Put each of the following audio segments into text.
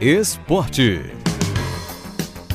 Esporte.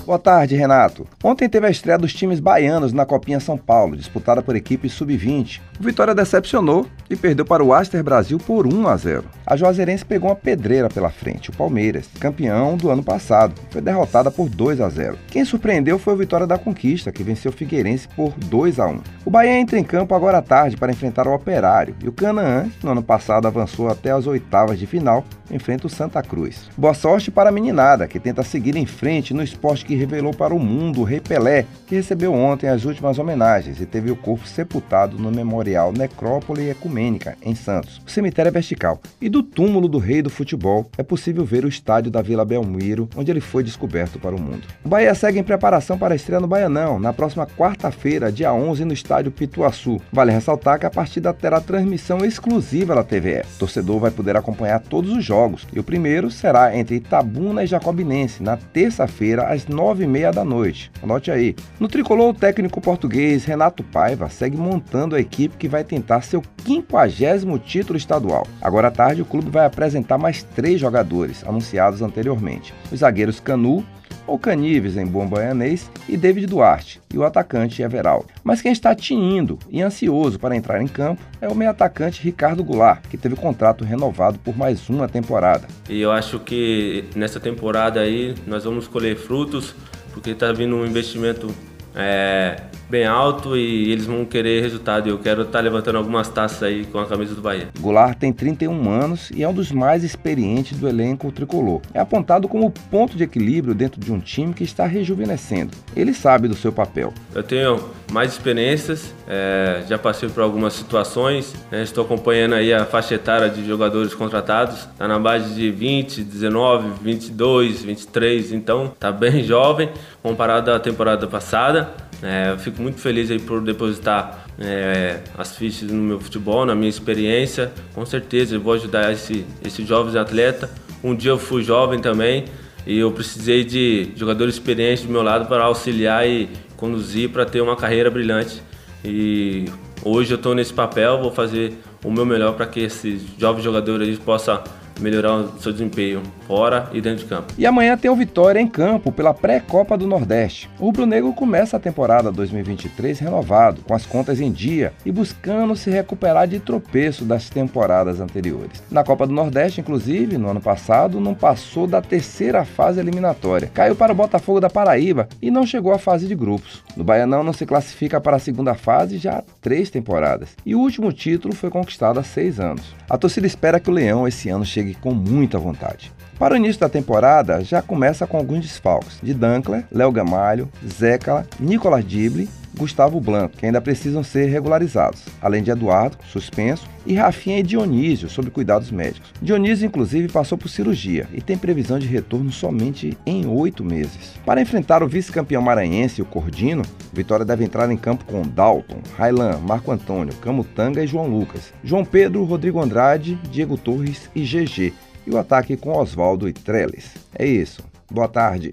Boa tarde, Renato. Ontem teve a estreia dos times baianos na Copinha São Paulo, disputada por equipe sub-20. O Vitória decepcionou e perdeu para o Aster Brasil por 1 a 0. A Juazeirense pegou uma pedreira pela frente, o Palmeiras, campeão do ano passado, foi derrotada por 2 a 0. Quem surpreendeu foi o Vitória da Conquista, que venceu o Figueirense por 2 a 1. O Bahia entra em campo agora à tarde para enfrentar o Operário e o Canaã, que no ano passado avançou até as oitavas de final, enfrenta o Santa Cruz. Boa sorte para a meninada, que tenta seguir em frente no esporte que revelou para o mundo o Rei Pelé, que recebeu ontem as últimas homenagens e teve o corpo sepultado no Memorial Necrópole Ecumênica, em Santos. O cemitério é vertical. E do túmulo do rei do futebol é possível ver o estádio da Vila Belmiro, onde ele foi descoberto para o mundo. O Bahia segue em preparação para a estreia no Baianão, na próxima quarta-feira, dia 11, no estádio Pituaçu. Vale ressaltar que a partida terá transmissão exclusiva da TVE. O torcedor vai poder acompanhar todos os jogos, e o primeiro será entre Itabuna e Jacobinense, na terça-feira, às 9 nove e meia da noite. Anote aí. No tricolor, o técnico português Renato Paiva segue montando a equipe que vai tentar seu quinquagésimo título estadual. Agora à tarde, o clube vai apresentar mais três jogadores, anunciados anteriormente. Os zagueiros Canu, ou Canives em bom baianês, e David Duarte, e o atacante Everaldo. Mas quem está tinindo e ansioso para entrar em campo é o meio atacante Ricardo Goulart, que teve contrato renovado por mais uma temporada. E eu acho que nessa temporada aí nós vamos colher frutos, porque está vindo um investimento é, bem alto e eles vão querer resultado. E eu quero estar tá levantando algumas taças aí com a camisa do Bahia. Goulart tem 31 anos e é um dos mais experientes do elenco tricolor. É apontado como ponto de equilíbrio dentro de um time que está rejuvenescendo. Ele sabe do seu papel. Eu tenho mais experiências, é, já passei por algumas situações, né, estou acompanhando aí a faixa etária de jogadores contratados, está na base de 20, 19, 22, 23, então está bem jovem comparado à temporada passada. É, eu fico muito feliz aí por depositar é, as fichas no meu futebol, na minha experiência. Com certeza eu vou ajudar esse, esse jovem atleta. Um dia eu fui jovem também e eu precisei de jogadores experientes do meu lado para auxiliar e conduzir para ter uma carreira brilhante. E hoje eu estou nesse papel, vou fazer o meu melhor para que esse jovem jogador aí possa melhorar o seu desempenho fora e dentro de campo. E amanhã tem o Vitória em campo pela pré-copa do Nordeste. O Rubro Negro começa a temporada 2023 renovado, com as contas em dia e buscando se recuperar de tropeço das temporadas anteriores. Na Copa do Nordeste, inclusive, no ano passado, não passou da terceira fase eliminatória. Caiu para o Botafogo da Paraíba e não chegou à fase de grupos. No Baianão não se classifica para a segunda fase já há três temporadas. E o último título foi conquistado há seis anos. A torcida espera que o Leão esse ano chegue com muita vontade. Para o início da temporada, já começa com alguns desfalques de Dankler, Léo Gamalho, Zécala, Nicolas Dible, Gustavo Blanco, que ainda precisam ser regularizados, além de Eduardo, suspenso, e Rafinha e Dionísio, sob cuidados médicos. Dionísio, inclusive, passou por cirurgia e tem previsão de retorno somente em oito meses. Para enfrentar o vice-campeão maranhense, o Cordino, Vitória deve entrar em campo com Dalton, Railan, Marco Antônio, Camutanga e João Lucas, João Pedro, Rodrigo Andrade, Diego Torres e GG, e o ataque com Oswaldo e Trellis. É isso. Boa tarde.